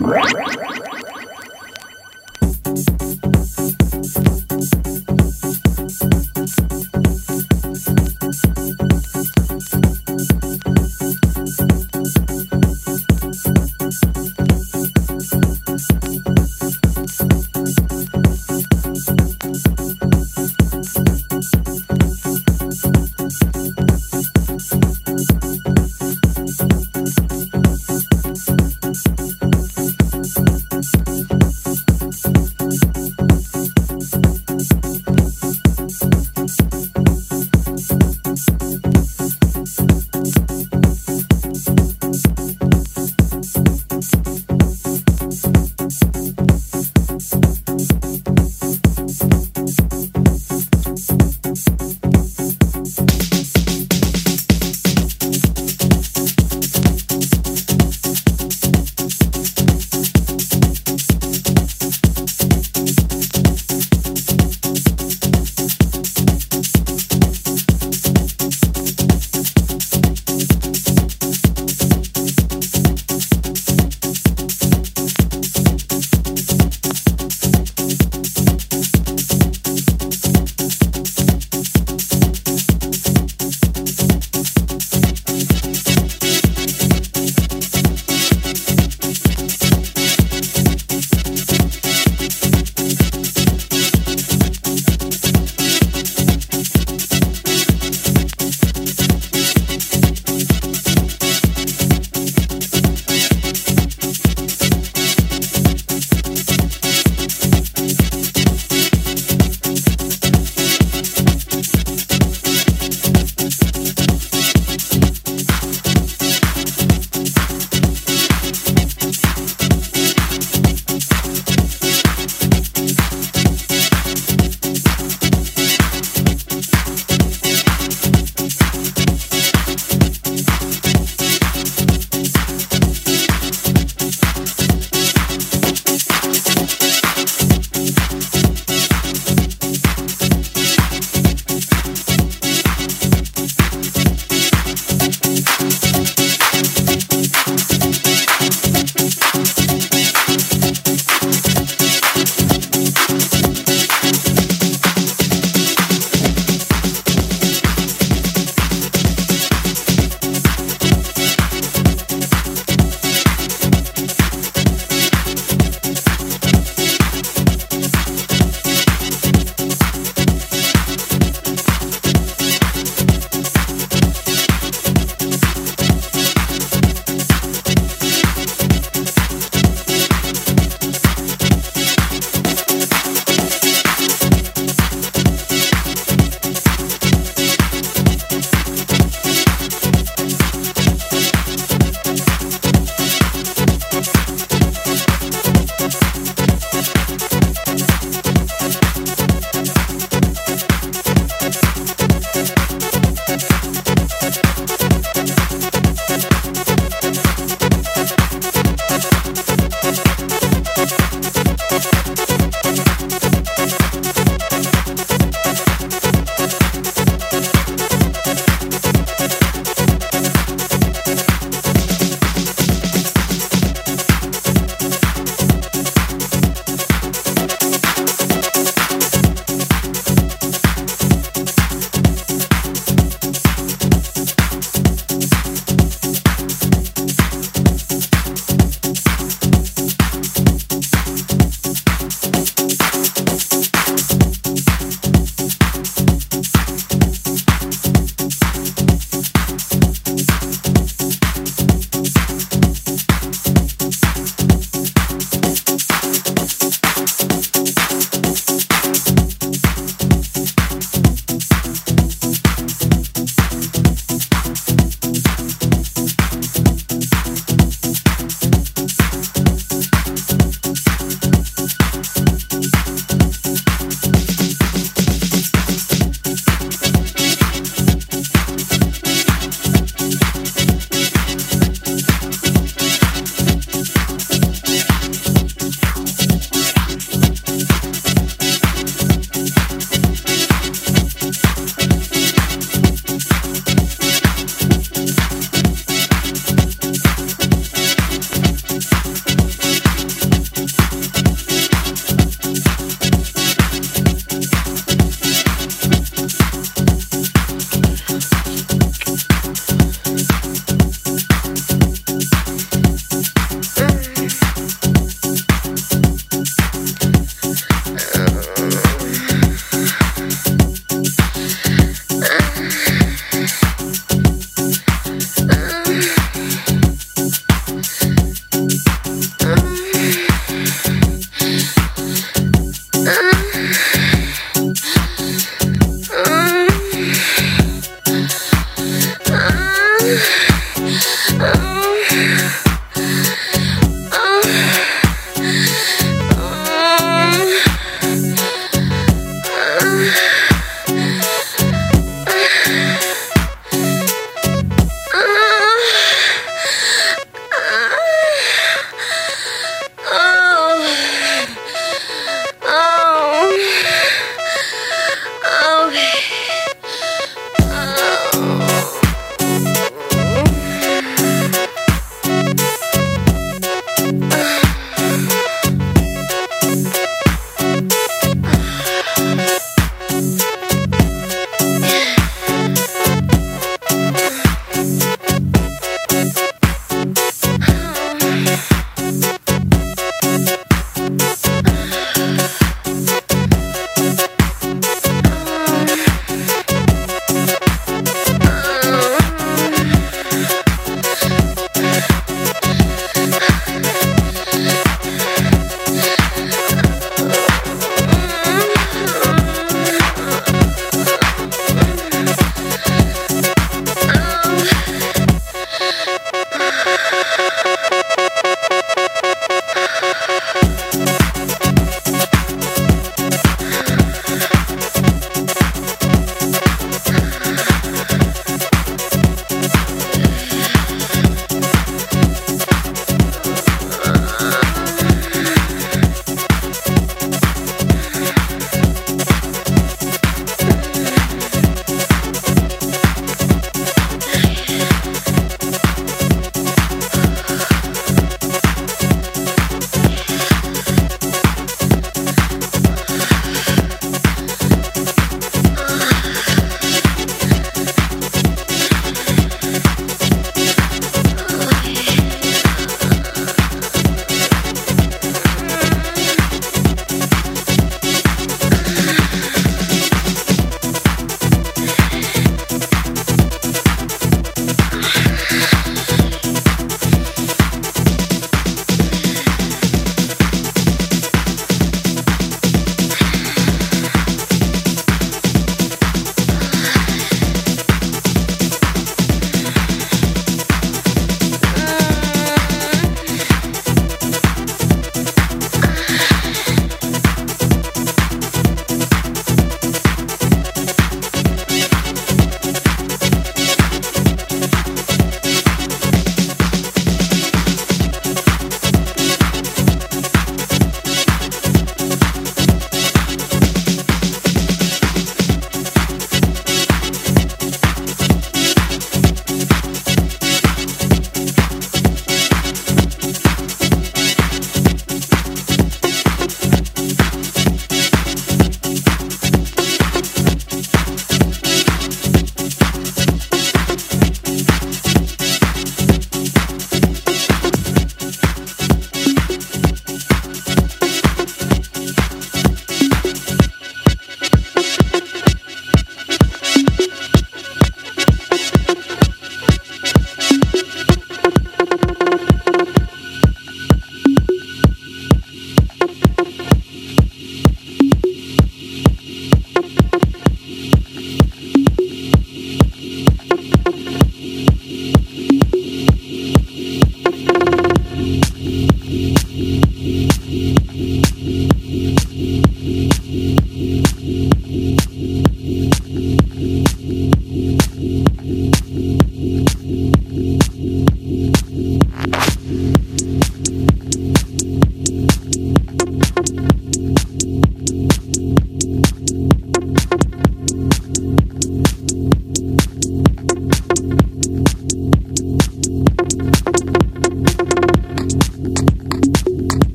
What?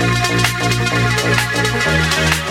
Thank you.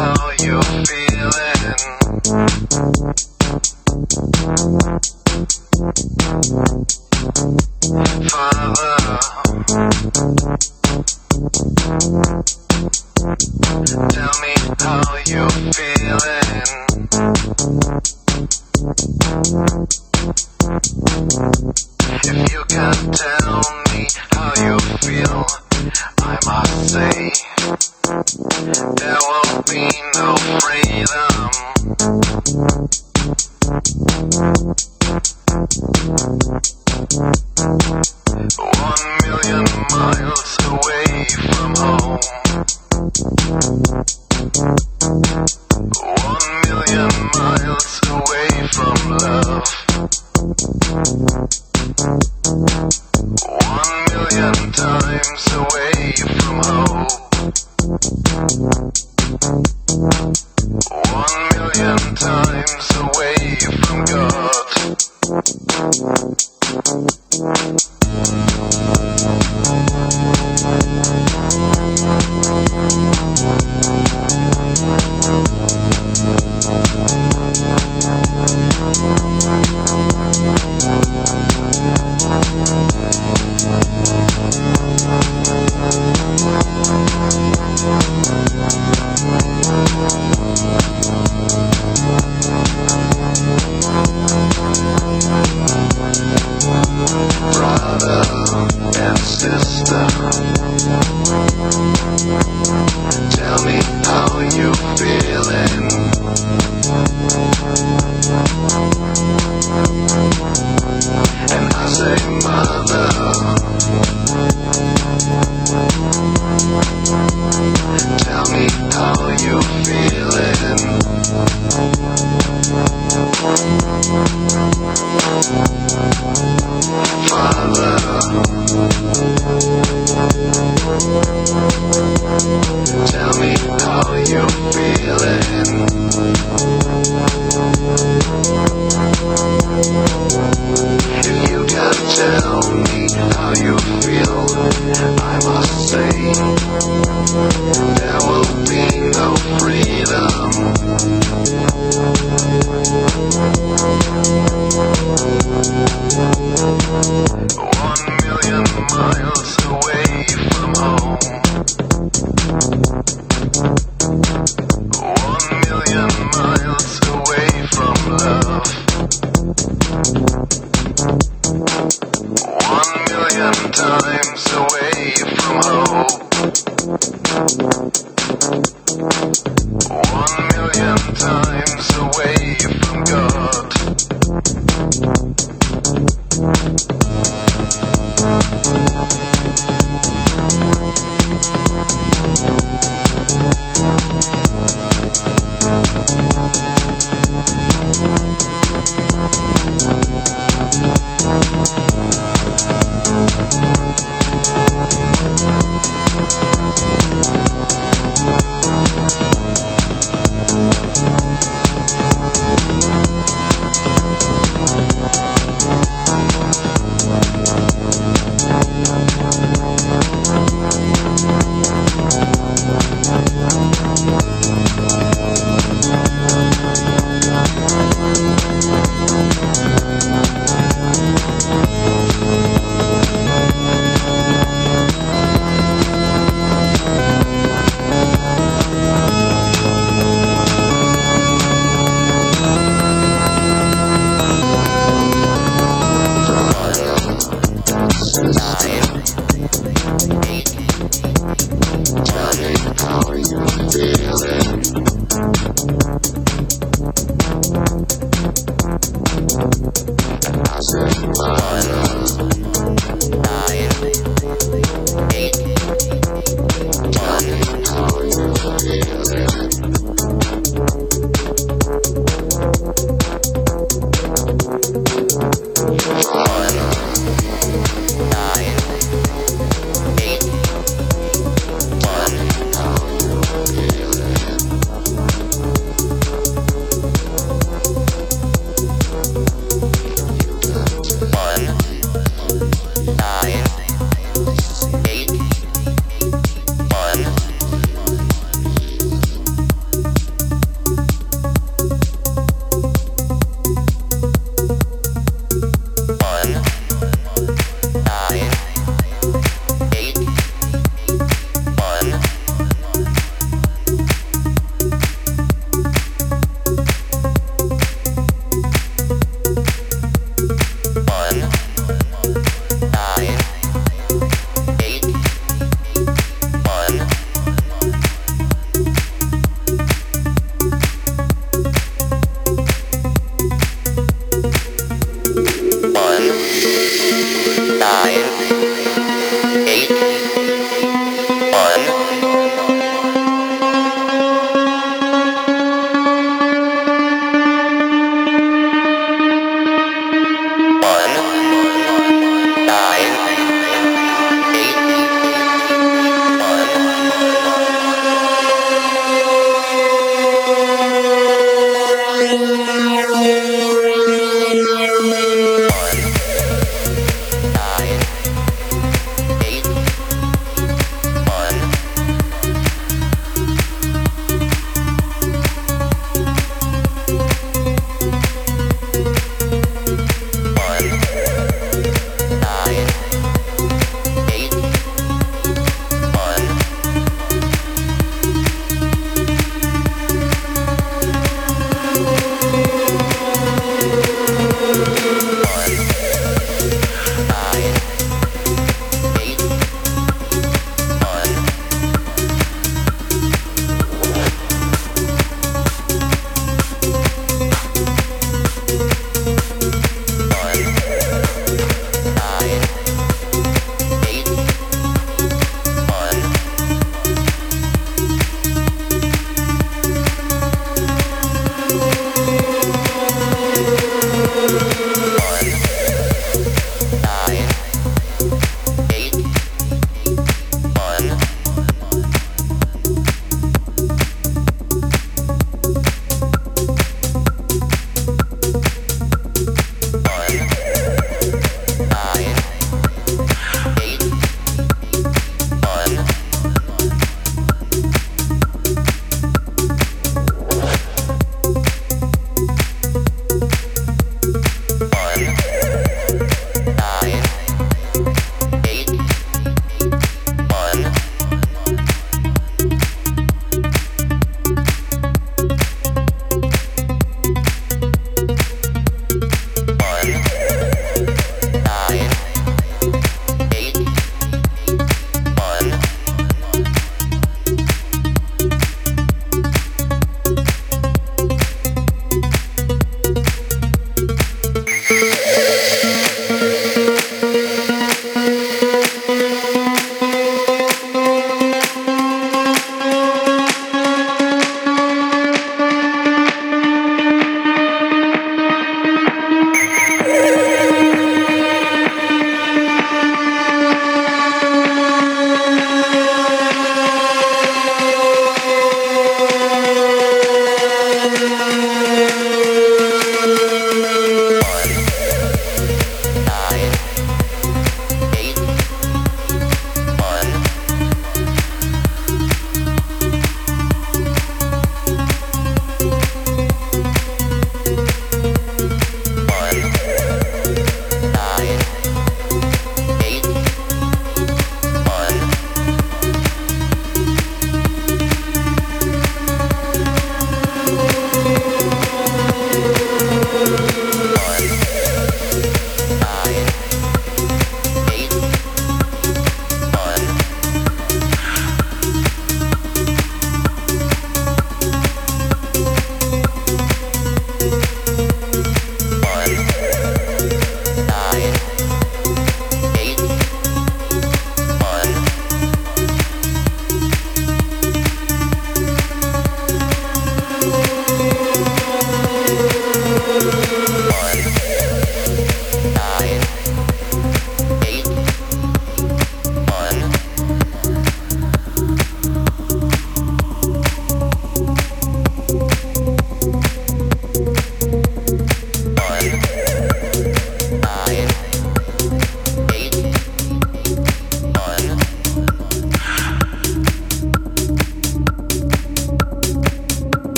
How you feeling.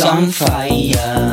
On fire.